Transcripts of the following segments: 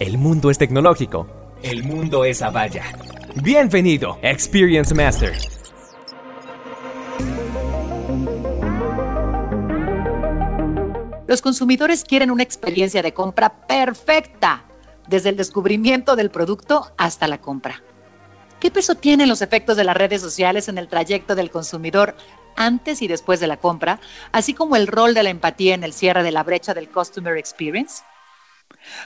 El mundo es tecnológico. El mundo es Avaya. Bienvenido, Experience Master. Los consumidores quieren una experiencia de compra perfecta, desde el descubrimiento del producto hasta la compra. ¿Qué peso tienen los efectos de las redes sociales en el trayecto del consumidor antes y después de la compra, así como el rol de la empatía en el cierre de la brecha del Customer Experience?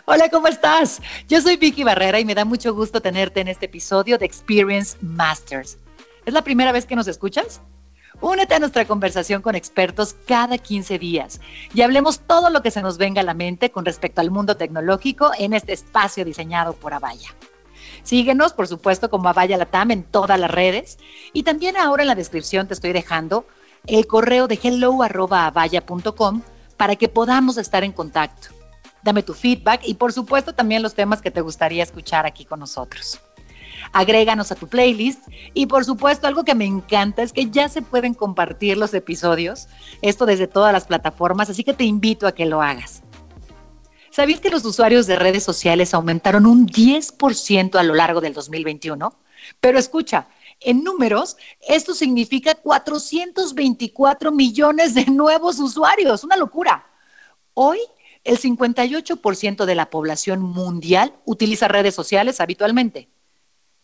Hola, ¿cómo estás? Yo soy Vicky Barrera y me da mucho gusto tenerte en este episodio de Experience Masters. ¿Es la primera vez que nos escuchas? Únete a nuestra conversación con expertos cada 15 días y hablemos todo lo que se nos venga a la mente con respecto al mundo tecnológico en este espacio diseñado por Avaya. Síguenos, por supuesto, como Avaya Latam en todas las redes y también ahora en la descripción te estoy dejando el correo de hello.avaya.com para que podamos estar en contacto. Dame tu feedback y por supuesto también los temas que te gustaría escuchar aquí con nosotros agréganos a tu playlist y por supuesto algo que me encanta es que ya se pueden compartir los episodios, esto desde todas las plataformas, así que te invito a que lo hagas. ¿Sabías que los usuarios de redes sociales aumentaron un 10% a lo largo del 2021? Pero escucha, en números, esto significa 424 millones de nuevos usuarios, una locura. Hoy, el 58% de la población mundial utiliza redes sociales habitualmente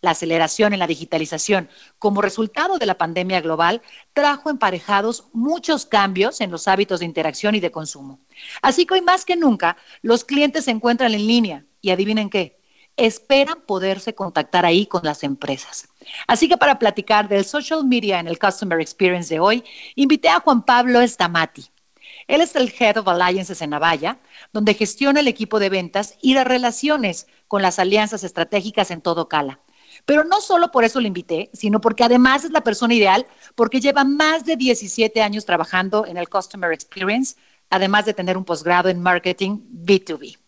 la aceleración en la digitalización como resultado de la pandemia global trajo emparejados muchos cambios en los hábitos de interacción y de consumo. Así que hoy más que nunca los clientes se encuentran en línea y adivinen qué, esperan poderse contactar ahí con las empresas. Así que para platicar del social media en el Customer Experience de hoy, invité a Juan Pablo Estamati. Él es el Head of Alliances en Avaya, donde gestiona el equipo de ventas y las relaciones con las alianzas estratégicas en todo Cala. Pero no solo por eso lo invité, sino porque además es la persona ideal, porque lleva más de 17 años trabajando en el Customer Experience, además de tener un posgrado en Marketing B2B.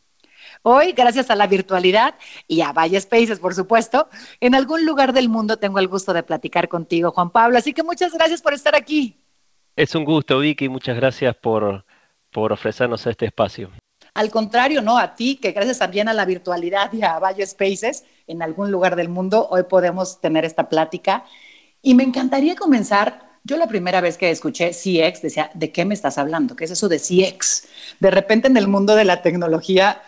Hoy, gracias a la virtualidad y a Valle Spaces, por supuesto, en algún lugar del mundo tengo el gusto de platicar contigo, Juan Pablo. Así que muchas gracias por estar aquí. Es un gusto, Vicky. Muchas gracias por, por ofrecernos este espacio. Al contrario, no, a ti, que gracias también a la virtualidad y a Valle Spaces, en algún lugar del mundo, hoy podemos tener esta plática. Y me encantaría comenzar. Yo la primera vez que escuché CX decía, ¿de qué me estás hablando? ¿Qué es eso de CX? De repente en el mundo de la tecnología,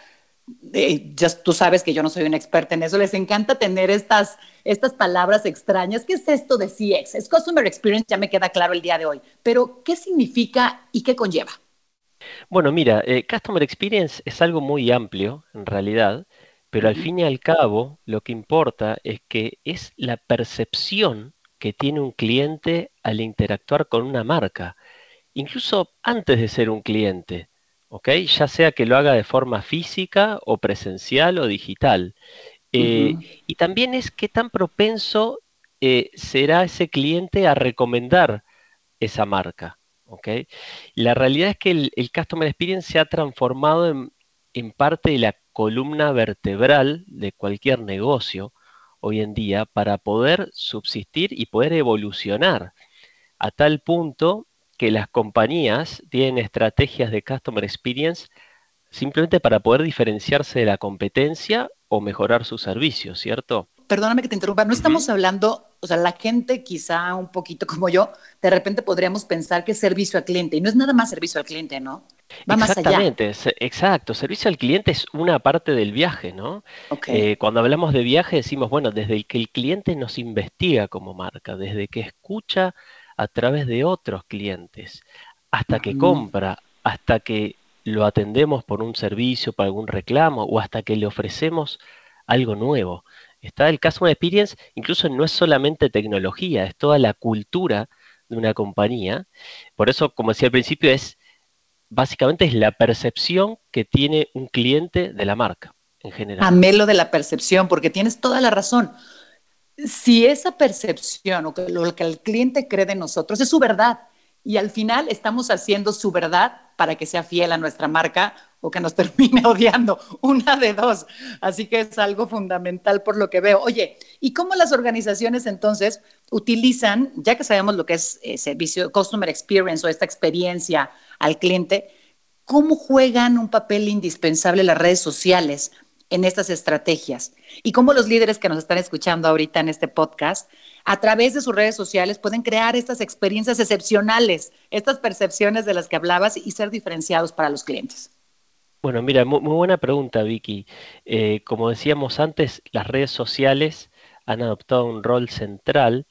eh, tú sabes que yo no soy una experta en eso, les encanta tener estas, estas palabras extrañas. ¿Qué es esto de CX? Es Customer Experience, ya me queda claro el día de hoy, pero ¿qué significa y qué conlleva? Bueno, mira, eh, Customer Experience es algo muy amplio, en realidad, pero al fin y al cabo, lo que importa es que es la percepción que tiene un cliente al interactuar con una marca, incluso antes de ser un cliente, ¿ok? Ya sea que lo haga de forma física o presencial o digital. Eh, y también es qué tan propenso eh, será ese cliente a recomendar esa marca. La realidad es que el, Customer Experience se ha transformado en, en, parte de la columna vertebral de cualquier negocio hoy en día para poder subsistir y poder evolucionar a tal punto que las compañías tienen estrategias de Customer Experience simplemente para poder diferenciarse de la competencia o mejorar sus servicios, ¿cierto? perdóname que te interrumpa, no estamos hablando, o sea, la gente quizá un poquito como yo, de repente podríamos pensar que es servicio al cliente y no es nada más servicio al cliente, ¿no? Va más allá. exacto. Servicio al cliente es una parte del viaje, ¿no? Eh, cuando hablamos de viaje decimos, bueno, desde que el cliente nos investiga como marca, desde que escucha a través de otros clientes, hasta que compra, hasta que lo atendemos por un servicio, por algún reclamo o hasta que le ofrecemos algo nuevo. Está el Customer Experience, incluso no es solamente tecnología, es toda la cultura de una compañía. Por eso, como decía al principio, es básicamente es la percepción que tiene un cliente de la marca en general. Amelo de la percepción, porque tienes toda la razón. Si esa percepción o que lo que el cliente cree de nosotros es su verdad y al final estamos haciendo su verdad para que sea fiel a nuestra marca o que nos termine odiando, una de dos. Así que es algo fundamental por lo que veo. Oye, ¿y cómo las organizaciones entonces utilizan, ya que sabemos lo que es eh, servicio, customer experience o esta experiencia al cliente, cómo juegan un papel indispensable las redes sociales en estas estrategias y cómo los líderes que nos están escuchando ahorita en este podcast, a través de sus redes sociales, pueden crear estas experiencias excepcionales, estas percepciones de las que hablabas y ser diferenciados para los clientes. Bueno, mira, muy, buena pregunta, Vicky. Eh, como decíamos antes, las redes sociales han adoptado un rol central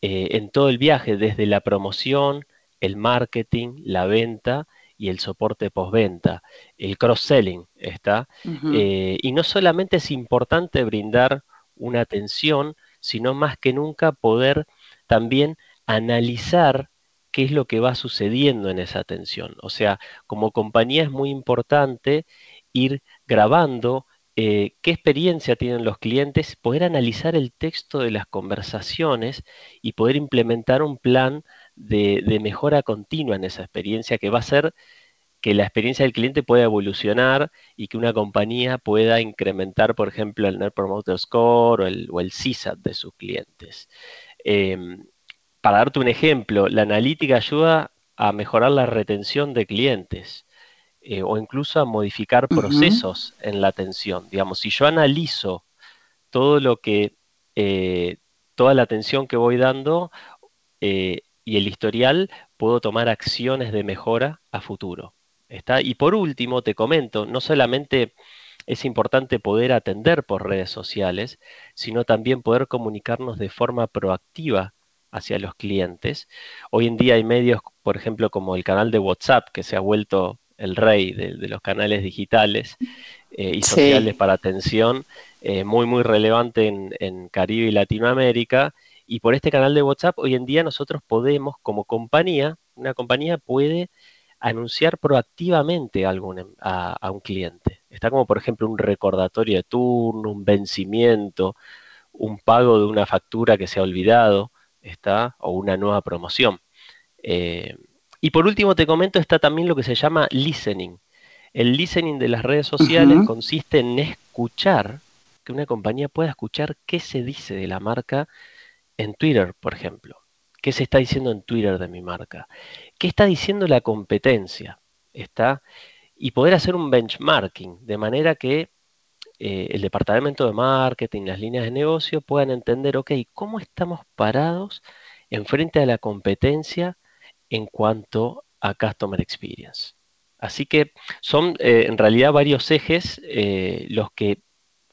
eh, en todo el viaje, desde la promoción, el marketing, la venta y el soporte postventa, el cross-selling está. Eh, y no solamente es importante brindar una atención, sino más que nunca poder también analizar qué es lo que va sucediendo en esa atención. O sea, como compañía es muy importante ir grabando eh, qué experiencia tienen los clientes, poder analizar el texto de las conversaciones y poder implementar un plan de, mejora continua en esa experiencia que va a ser que la experiencia del cliente pueda evolucionar y que una compañía pueda incrementar, por ejemplo, el Net Promoter Score o el, o CSAT de sus clientes. Em, para darte un ejemplo, la analítica ayuda a mejorar la retención de clientes eh, o incluso a modificar procesos en la atención. Digamos, si yo analizo todo lo que, eh, toda la atención que voy dando, eh, y el historial, puedo tomar acciones de mejora a futuro. ¿Está? Y por último, te comento, no solamente es importante poder atender por redes sociales, sino también poder comunicarnos de forma proactiva hacia los clientes. Hoy en día hay medios, por ejemplo, como el canal de WhatsApp, que se ha vuelto el rey de, los canales digitales eh, y sociales para atención, eh, muy, muy relevante en, en Caribe y Latinoamérica, y por este canal de WhatsApp, hoy en día nosotros podemos, como compañía, una compañía puede anunciar proactivamente a, em, a, un cliente. Está como, por ejemplo, un recordatorio de turno, un vencimiento, un pago de una factura que se ha olvidado, está, o una nueva promoción. Eh, y por último, te comento, está también lo que se llama listening. El listening de las redes sociales consiste en escuchar, que una compañía pueda escuchar qué se dice de la marca en Twitter, por ejemplo. ¿Qué se está diciendo en Twitter de mi marca? ¿Qué está diciendo la competencia? ¿Está? Y poder hacer un benchmarking de manera que eh, el departamento de marketing, las líneas de negocio puedan entender, ok, ¿cómo estamos parados en frente a la competencia en cuanto a Customer Experience? Así que son eh, en realidad varios ejes eh, los que,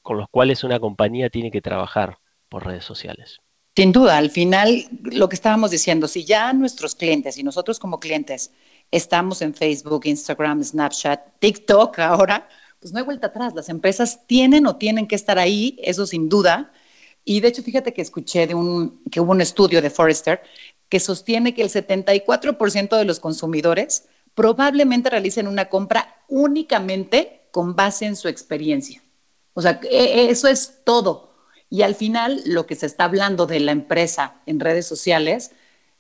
con los cuales una compañía tiene que trabajar por redes sociales. Sin duda, al final, lo que estábamos diciendo, si ya nuestros clientes y nosotros como clientes estamos en Facebook, Instagram, Snapchat, TikTok ahora, pues no hay vuelta atrás. Las empresas tienen o tienen que estar ahí, eso sin duda. Y de hecho, fíjate que escuché de un, que hubo un estudio de Forrester que sostiene que el 74% de los consumidores probablemente realicen una compra únicamente con base en su experiencia. O sea, e, e, eso es todo. Y al final, lo que se está hablando de la empresa en redes sociales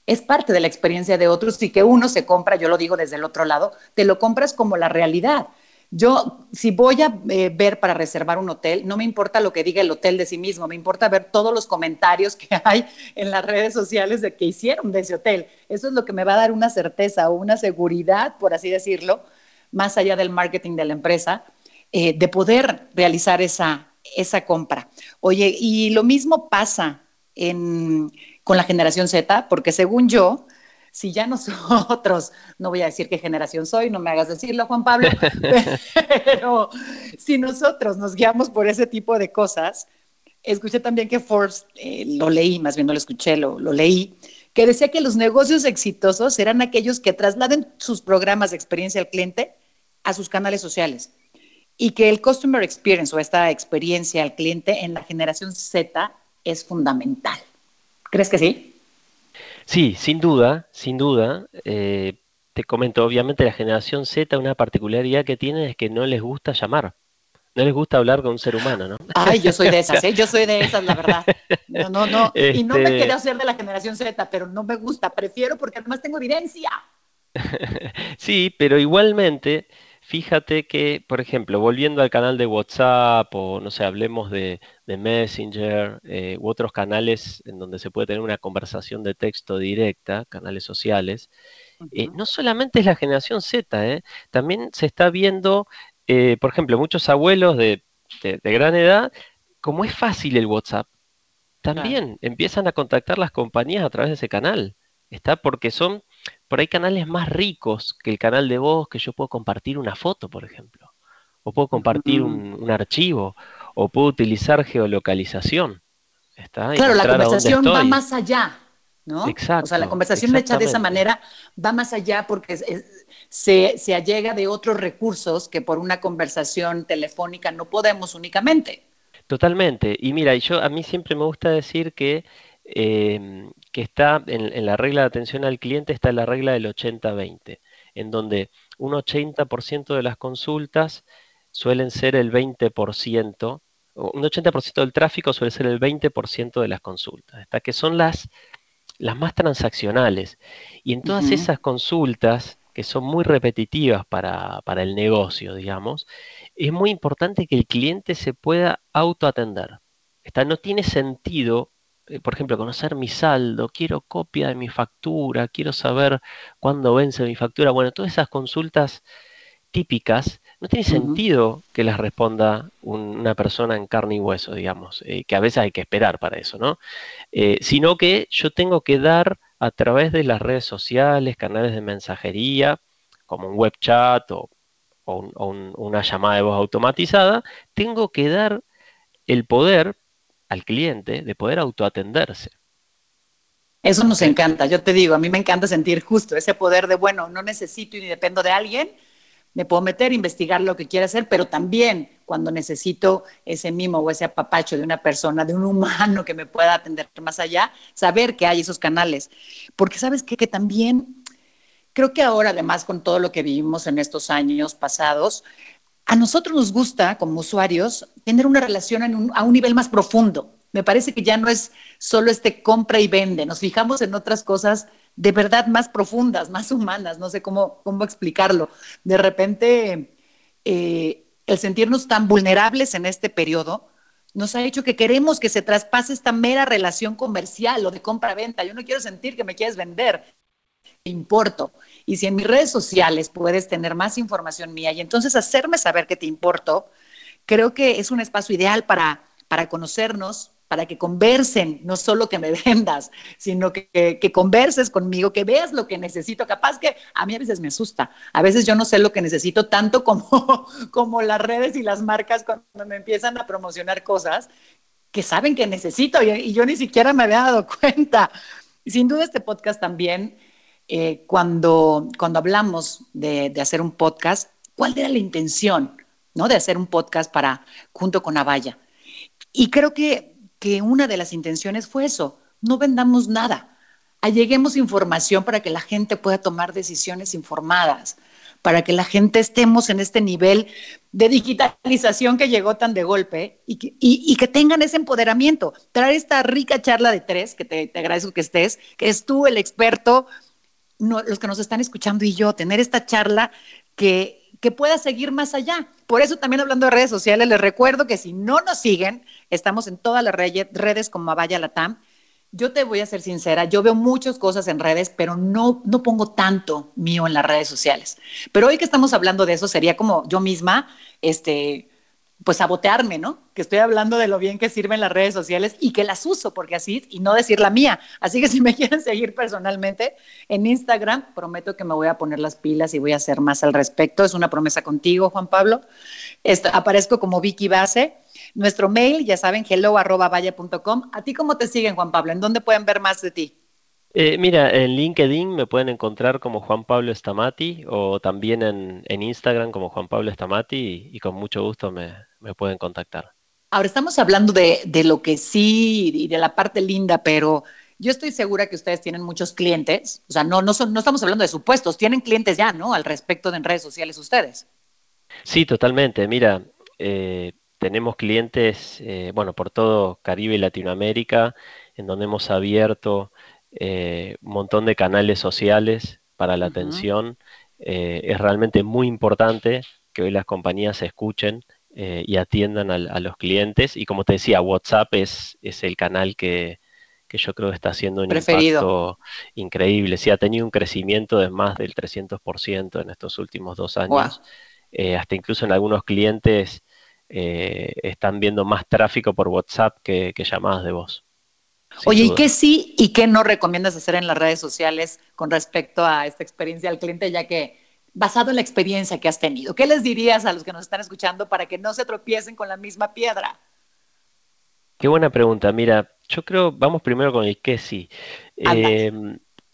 es parte de la experiencia de otros y que uno se compra, yo lo digo desde el otro lado, te lo compras como la realidad. Yo, si voy a eh, ver para reservar un hotel, no me importa lo que diga el hotel de sí mismo, me importa ver todos los comentarios que hay en las redes sociales de que hicieron de ese hotel. Eso es lo que me va a dar una certeza o una seguridad, por así decirlo, más allá del marketing de la empresa, eh, de poder realizar esa, esa compra. Oye, y lo mismo pasa con la generación Z, porque según yo, si ya nosotros, no voy a decir qué generación soy, no me hagas decirlo, Juan Pablo, pero si nosotros nos guiamos por ese tipo de cosas, escuché también que Forbes, eh, lo leí, más bien no lo escuché, lo, lo leí, que decía que los negocios exitosos eran aquellos que trasladen sus programas de experiencia al cliente a sus canales sociales y que el customer experience o esta experiencia al cliente en la generación Z es fundamental. ¿Crees que sí? Sí, sin duda, sin duda. Eh, te comento, obviamente la generación Z, una particularidad que tiene es que no les gusta llamar. No les gusta hablar con un ser humano, ¿no? Ay, yo soy de esas, ¿eh? Yo soy de esas, la verdad. No, no, no. Y no me este quiero hacer de la generación Z, pero no me gusta. Prefiero porque además tengo evidencia. sí, pero igualmente Fíjate que, por ejemplo, volviendo al canal de WhatsApp o, no sé, hablemos de, Messenger eh, u otros canales en donde se puede tener una conversación de texto directa, canales sociales, eh, no solamente es la generación Z, eh, también se está viendo, por ejemplo, muchos abuelos de de, gran edad, como es fácil el WhatsApp, también empiezan a contactar las compañías a través de ese canal. ¿Está? Porque son por ahí canales más ricos que el canal de voz, que yo puedo compartir una foto, por ejemplo, o puedo compartir un, archivo, o puedo utilizar geolocalización. ¿está? Claro, la conversación va más allá, ¿no? Exacto. O sea, la conversación hecha de esa manera va más allá porque se, se allega de otros recursos que por una conversación telefónica no podemos únicamente. Totalmente. Y mira, yo a mí siempre me gusta decir que Em, que está en, la regla de atención al cliente, está la regla del 80-20, en donde un 80% de las consultas suelen ser el 20%, un 80% del tráfico suele ser el 20% de las consultas, hasta que son las, las más transaccionales. Y en todas esas consultas, que son muy repetitivas para, para, el negocio, digamos, es muy importante que el cliente se pueda autoatender. No tiene sentido por ejemplo, conocer mi saldo, quiero copia de mi factura, quiero saber cuándo vence mi factura. Bueno, todas esas consultas típicas, no tiene sentido que las responda una persona en carne y hueso, digamos, eh, que a veces hay que esperar para eso, ¿no? Eh, sino que yo tengo que dar a través de las redes sociales, canales de mensajería, como un web chat o, una llamada de voz automatizada, tengo que dar el poder al cliente de poder autoatenderse. Eso nos encanta, yo te digo, a mí me encanta sentir justo ese poder de, bueno, no necesito ni dependo de alguien, me puedo meter, investigar lo que quiera hacer, pero también cuando necesito ese mimo o ese apapacho de una persona, de un humano que me pueda atender más allá, saber que hay esos canales. Porque sabes qué? que también creo que ahora, además, con todo lo que vivimos en estos años pasados, a nosotros nos gusta, como usuarios, tener una relación a un nivel más profundo. Me parece que ya no es solo este compra y vende, nos fijamos en otras cosas de verdad más profundas, más humanas, no sé cómo, cómo explicarlo. De repente, eh, el sentirnos tan vulnerables en este periodo nos ha hecho que queremos que se traspase esta mera relación comercial o de compra-venta. Yo no quiero sentir que me quieres vender, importo. Y si en mis redes sociales puedes tener más información mía y entonces hacerme saber que te importo, creo que es un espacio ideal para, para conocernos, para que conversen, no solo que me vendas, sino que, que, converses conmigo, que veas lo que necesito. Capaz que a mí a veces me asusta, a veces yo no sé lo que necesito tanto como, como las redes y las marcas cuando me empiezan a promocionar cosas que saben que necesito y, y yo ni siquiera me había dado cuenta. Sin duda este podcast también eh, cuando, cuando hablamos de, hacer un podcast, ¿cuál era la intención ¿no? de hacer un podcast para, junto con Avaya? Y creo que, que una de las intenciones fue eso, no vendamos nada, alleguemos información para que la gente pueda tomar decisiones informadas, para que la gente estemos en este nivel de digitalización que llegó tan de golpe y que, y, que tengan ese empoderamiento. Traer esta rica charla de tres, que te, te agradezco que estés, que es tú el experto los que nos están escuchando y yo, tener esta charla que, que pueda seguir más allá. Por eso también hablando de redes sociales, les recuerdo que si no nos siguen, estamos en todas las redes como Avaya Latam. Yo te voy a ser sincera, yo veo muchas cosas en redes, pero no, no pongo tanto mío en las redes sociales. Pero hoy que estamos hablando de eso, sería como yo misma, este, pues sabotearme, ¿no? Que estoy hablando de lo bien que sirven las redes sociales y que las uso, porque así, y no decir la mía. Así que si me quieren seguir personalmente en Instagram, prometo que me voy a poner las pilas y voy a hacer más al respecto. Es una promesa contigo, Juan Pablo. aparezco como Vicky Base. Nuestro mail, ya saben, hello ¿A ti cómo te siguen, Juan Pablo? ¿En dónde pueden ver más de ti? Eh, mira, en LinkedIn me pueden encontrar como Juan Pablo Estamati o también en, Instagram como Juan Pablo Estamati y con mucho gusto me, me pueden contactar. Ahora estamos hablando de, lo que sí y de la parte linda, pero yo estoy segura que ustedes tienen muchos clientes, o sea, no, no, son, no estamos hablando de supuestos, tienen clientes ya, ¿no? Al respecto de en redes sociales ustedes. Sí, totalmente. Mira, eh, tenemos clientes, eh, bueno, por todo Caribe y Latinoamérica, en donde hemos abierto eh, un montón de canales sociales para la atención. es realmente muy importante que hoy las compañías escuchen eh, y atiendan a, los clientes. Y como te decía, WhatsApp es, es el canal que, yo creo que está haciendo un impacto increíble. Sí, ha tenido un crecimiento de más del 300% en estos últimos dos años. Eh, hasta incluso en algunos clientes eh, están viendo más tráfico por WhatsApp que, llamadas de voz. Oye, ¿y qué sí y qué no recomiendas hacer en las redes sociales con respecto a esta experiencia al cliente, ya que basado en la experiencia que has tenido, ¿qué les dirías a los que nos están escuchando para que no se tropiecen con la misma piedra? Qué buena pregunta. Mira, yo creo, vamos primero con el qué sí. Eh,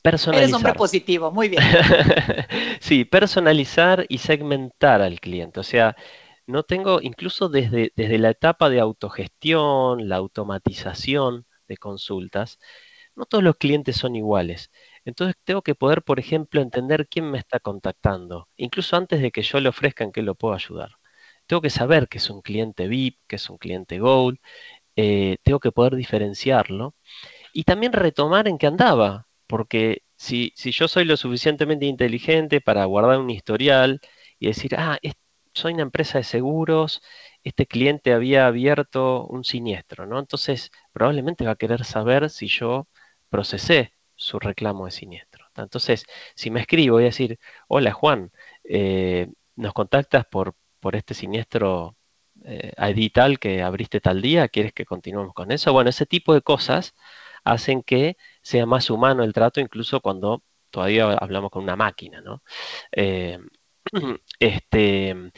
personalizar. Eres hombre positivo, muy bien. sí, personalizar y segmentar al cliente. O sea, no tengo, incluso desde, desde la etapa de autogestión, la automatización de consultas, no todos los clientes son iguales. Entonces tengo que poder, por ejemplo, entender quién me está contactando, incluso antes de que yo le ofrezca en qué lo puedo ayudar. Tengo que saber que es un cliente VIP, que es un cliente Gold, eh, tengo que poder diferenciarlo y también retomar en qué andaba, porque si, si yo soy lo suficientemente inteligente para guardar un historial y decir, ah, soy una empresa de seguros, este cliente había abierto un siniestro, ¿no? Entonces, probablemente va a querer saber si yo procesé su reclamo de siniestro. Entonces, si me escribo, voy a decir, hola Juan, eh, nos contactas por, por este siniestro eh, edital que abriste tal día, ¿quieres que continuemos con eso? Bueno, ese tipo de cosas hacen que sea más humano el trato, incluso cuando todavía hablamos con una máquina, ¿no? Eh, este,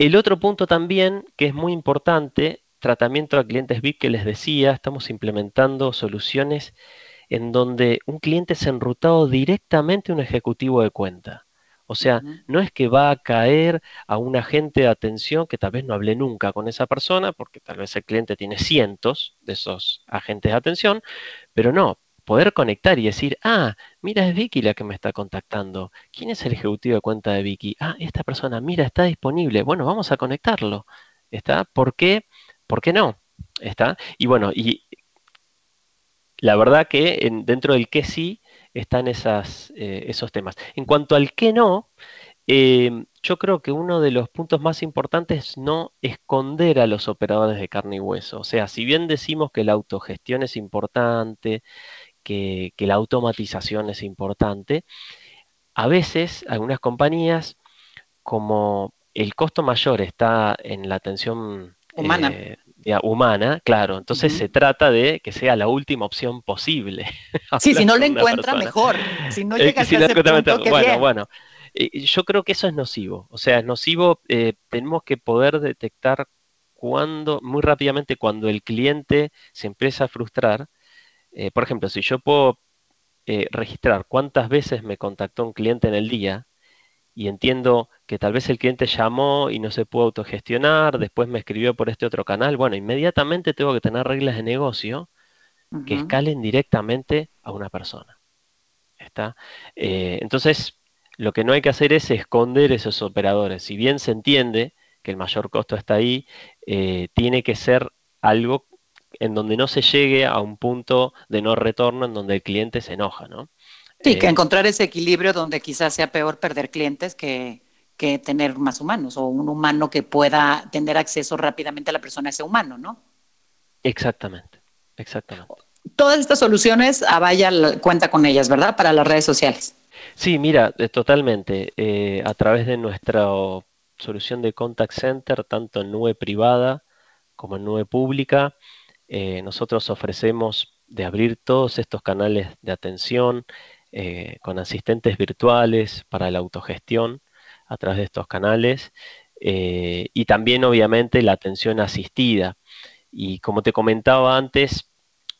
el otro punto también, que es muy importante, tratamiento a clientes VIP que les decía, estamos implementando soluciones en donde un cliente es enrutado directamente a un ejecutivo de cuenta. O sea, no es que va a caer a un agente de atención que tal vez no hable nunca con esa persona, porque tal vez el cliente tiene cientos de esos agentes de atención, pero no, poder conectar y decir, ah, mira, es Vicky la que me está contactando. ¿Quién es el ejecutivo de cuenta de Vicky? Ah, esta persona, mira, está disponible. Bueno, vamos a conectarlo. ¿Está? ¿Por qué? ¿Por qué no? ¿Está? Y bueno, y la verdad que dentro del que sí están esas, eh, esos temas. En cuanto al que no, em, yo creo que uno de los puntos más importantes es no esconder a los operadores de carne y hueso. O sea, si bien decimos que la autogestión es importante, que, la automatización es importante, a veces algunas compañías, como el costo mayor está en la atención humana, eh, humana, claro. Entonces se trata de que sea la última opción posible. sí, si no lo encuentra, mejor. Si no llega a ese punto, bueno, bueno. yo creo que eso es nocivo. O sea, es nocivo. Eh, tenemos que poder detectar cuando, muy rápidamente, cuando el cliente se empieza a frustrar. Eh, por ejemplo, si yo puedo eh, registrar cuántas veces me contactó un cliente en el día, y entiendo que tal vez el cliente llamó y no se pudo autogestionar, después me escribió por este otro canal, bueno, inmediatamente tengo que tener reglas de negocio que escalen directamente a una persona. ¿Está? Eh, entonces, lo que no hay que hacer es esconder esos operadores. Si bien se entiende que el mayor costo está ahí, eh, tiene que ser algo en donde no se llegue a un punto de no retorno en donde el cliente se enoja, ¿no? Sí, que eh, encontrar ese equilibrio donde quizás sea peor perder clientes que, que tener más humanos o un humano que pueda tener acceso rápidamente a la persona, ese humano, ¿no? Exactamente, exactamente. Todas estas soluciones, Avaya cuenta con ellas, ¿verdad? Para las redes sociales. Sí, mira, eh, totalmente. Eh, a través de nuestra solución de contact center, tanto en nube privada como en nube pública, nosotros ofrecemos de abrir todos estos canales de atención, eh, con asistentes virtuales para la autogestión a través de estos canales eh, y también obviamente la atención asistida. Y como te comentaba antes,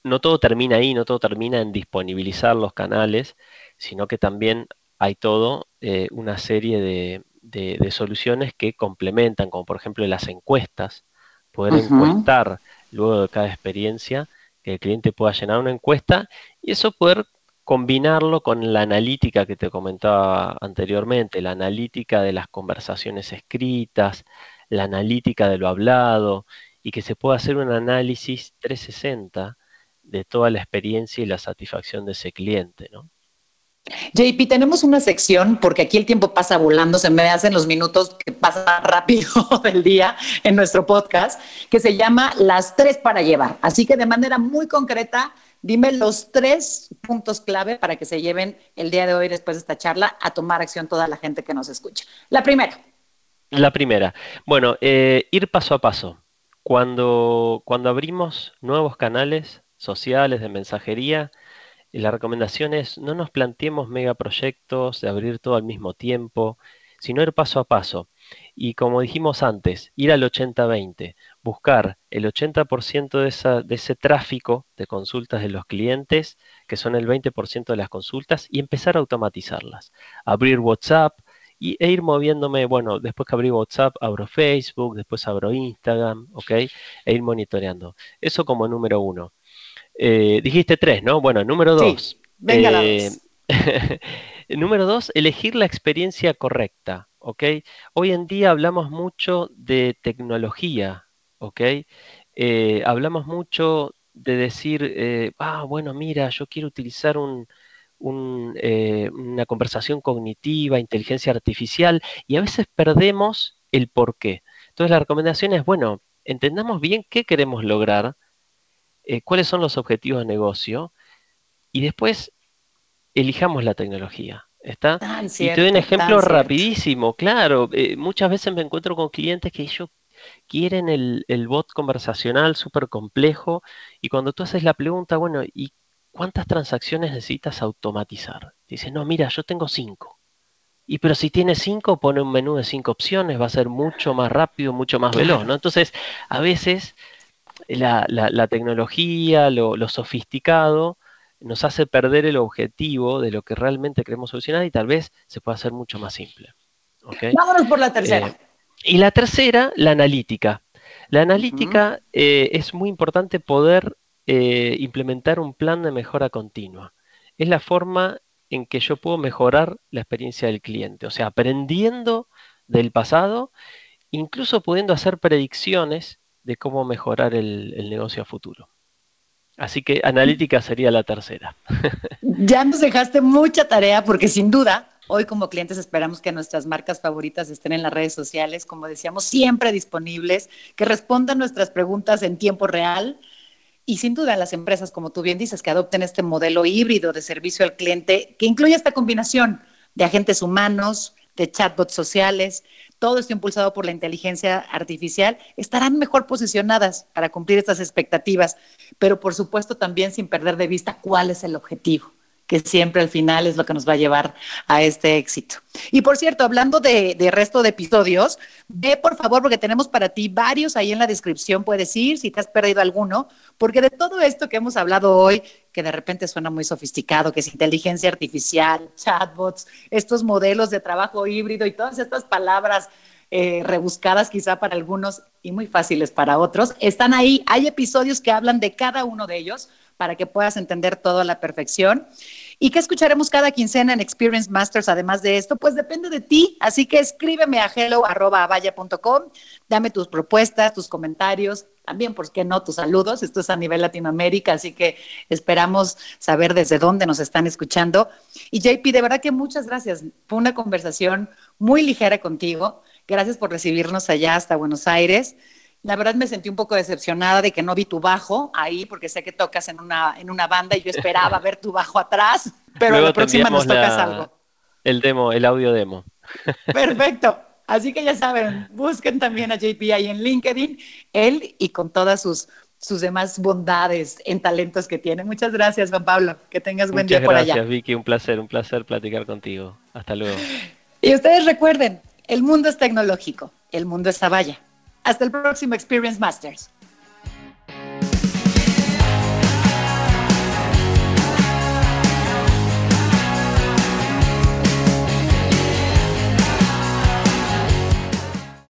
no todo termina ahí, no todo termina en disponibilizar los canales, sino que también hay todo eh, una serie de, soluciones que complementan, como por ejemplo las encuestas, poder encuestar luego de cada experiencia, que el cliente pueda llenar una encuesta y eso poder combinarlo con la analítica que te comentaba anteriormente, la analítica de las conversaciones escritas, la analítica de lo hablado, y que se pueda hacer un análisis 360 de toda la experiencia y la satisfacción de ese cliente, ¿no? JP, tenemos una sección, porque aquí el tiempo pasa volando, se me hacen los minutos que pasan rápido del día en nuestro podcast, que se llama Las tres para llevar. Así que de manera muy concreta, Dime los tres puntos clave para que se lleven el día de hoy, después de esta charla, a tomar acción toda la gente que nos escucha. La primera. La primera. Bueno, eh, ir paso a paso. Cuando, cuando abrimos nuevos canales sociales de mensajería, la recomendación es no nos planteemos megaproyectos de abrir todo al mismo tiempo, sino ir paso a paso. Y como dijimos antes, ir al 80-20, buscar el 80% de, de ese tráfico de consultas de los clientes, que son el 20% de las consultas, y empezar a automatizarlas. Abrir WhatsApp, y, e ir moviéndome, bueno, después que abrí WhatsApp, abro Facebook, después abro Instagram, ¿ok? E ir monitoreando. Eso como número uno. Eh, dijiste tres, ¿no? Bueno, número dos. venga la eh, número dos, elegir la experiencia correcta, ¿ok? Hoy en día hablamos mucho de tecnología, ¿ok? Eh, hablamos mucho de decir, ah, bueno, mira, yo quiero utilizar un, una conversación cognitiva, inteligencia artificial, y a veces perdemos el por qué. Entonces la recomendación es, bueno, entendamos bien qué queremos lograr, eh, cuáles son los objetivos de negocio y después elijamos la tecnología. ¿Está? y te doy un ejemplo rapidísimo, claro. Eh, muchas veces me encuentro con clientes que ellos quieren el, el bot conversacional súper complejo y cuando tú haces la pregunta, bueno, ¿y cuántas transacciones necesitas automatizar? Dice, no, mira, yo tengo cinco. Y pero si tiene cinco, pone un menú de cinco opciones, va a ser mucho más rápido, mucho más veloz, ¿no? Entonces, a veces la, tecnología, lo, sofisticado, nos hace perder el objetivo de lo que realmente queremos solucionar y tal vez se pueda hacer mucho más simple. Vámonos por la tercera. Eh, y la tercera, la analítica. La analítica eh, es muy importante poder eh, implementar un plan de mejora continua. Es la forma en que yo puedo mejorar la experiencia del cliente, o sea, aprendiendo del pasado, incluso pudiendo hacer predicciones de cómo mejorar el, negocio a futuro. Así que analítica sería la tercera. Ya nos dejaste mucha tarea porque sin duda hoy como clientes esperamos que nuestras marcas favoritas estén en las redes sociales, como decíamos, siempre disponibles, que respondan nuestras preguntas en tiempo real. Y sin duda las empresas, como tú bien dices, que adopten este modelo híbrido de servicio al cliente que incluye esta combinación de agentes humanos, de chatbots sociales, todo esto impulsado por la inteligencia artificial, estarán mejor posicionadas para cumplir estas expectativas, pero por supuesto también sin perder de vista cuál es el objetivo que siempre al final es lo que nos va a llevar a este éxito. Y por cierto, hablando de, resto de episodios, ve por favor, porque tenemos para ti varios ahí en la descripción, puedes ir si te has perdido alguno, porque de todo esto que hemos hablado hoy, que de repente suena muy sofisticado, que es inteligencia artificial, chatbots, estos modelos de trabajo híbrido y todas estas palabras eh, rebuscadas quizá para algunos y muy fáciles para otros, están ahí. Hay episodios que hablan de cada uno de ellos para que puedas entender todo a la perfección. ¿Y qué escucharemos cada quincena en Experience Masters además de esto? Pues depende de ti, así que escríbeme a hello.avaya.com, dame tus propuestas, tus comentarios, también, ¿por qué no? Tus saludos, esto es a nivel Latinoamérica, así que esperamos saber desde dónde nos están escuchando. Y JP, de verdad que muchas gracias, fue una conversación muy ligera contigo, gracias por recibirnos allá hasta Buenos Aires. La verdad me sentí un poco decepcionada de que no vi tu bajo ahí, porque sé que tocas en una, en una banda y yo esperaba ver tu bajo atrás, pero la próxima nos tocas algo. El demo, el audio demo. Perfecto. Así que ya saben, busquen también a JP ahí en LinkedIn, él y con todas sus, sus demás bondades en talentos que tiene. Muchas gracias, Juan Pablo. Que tengas buen día por allá. Gracias, Vicky. Un placer, un placer platicar contigo. Hasta luego. Y ustedes recuerden, el mundo es tecnológico, el mundo es Zavalla. Hasta el próximo Experience Masters.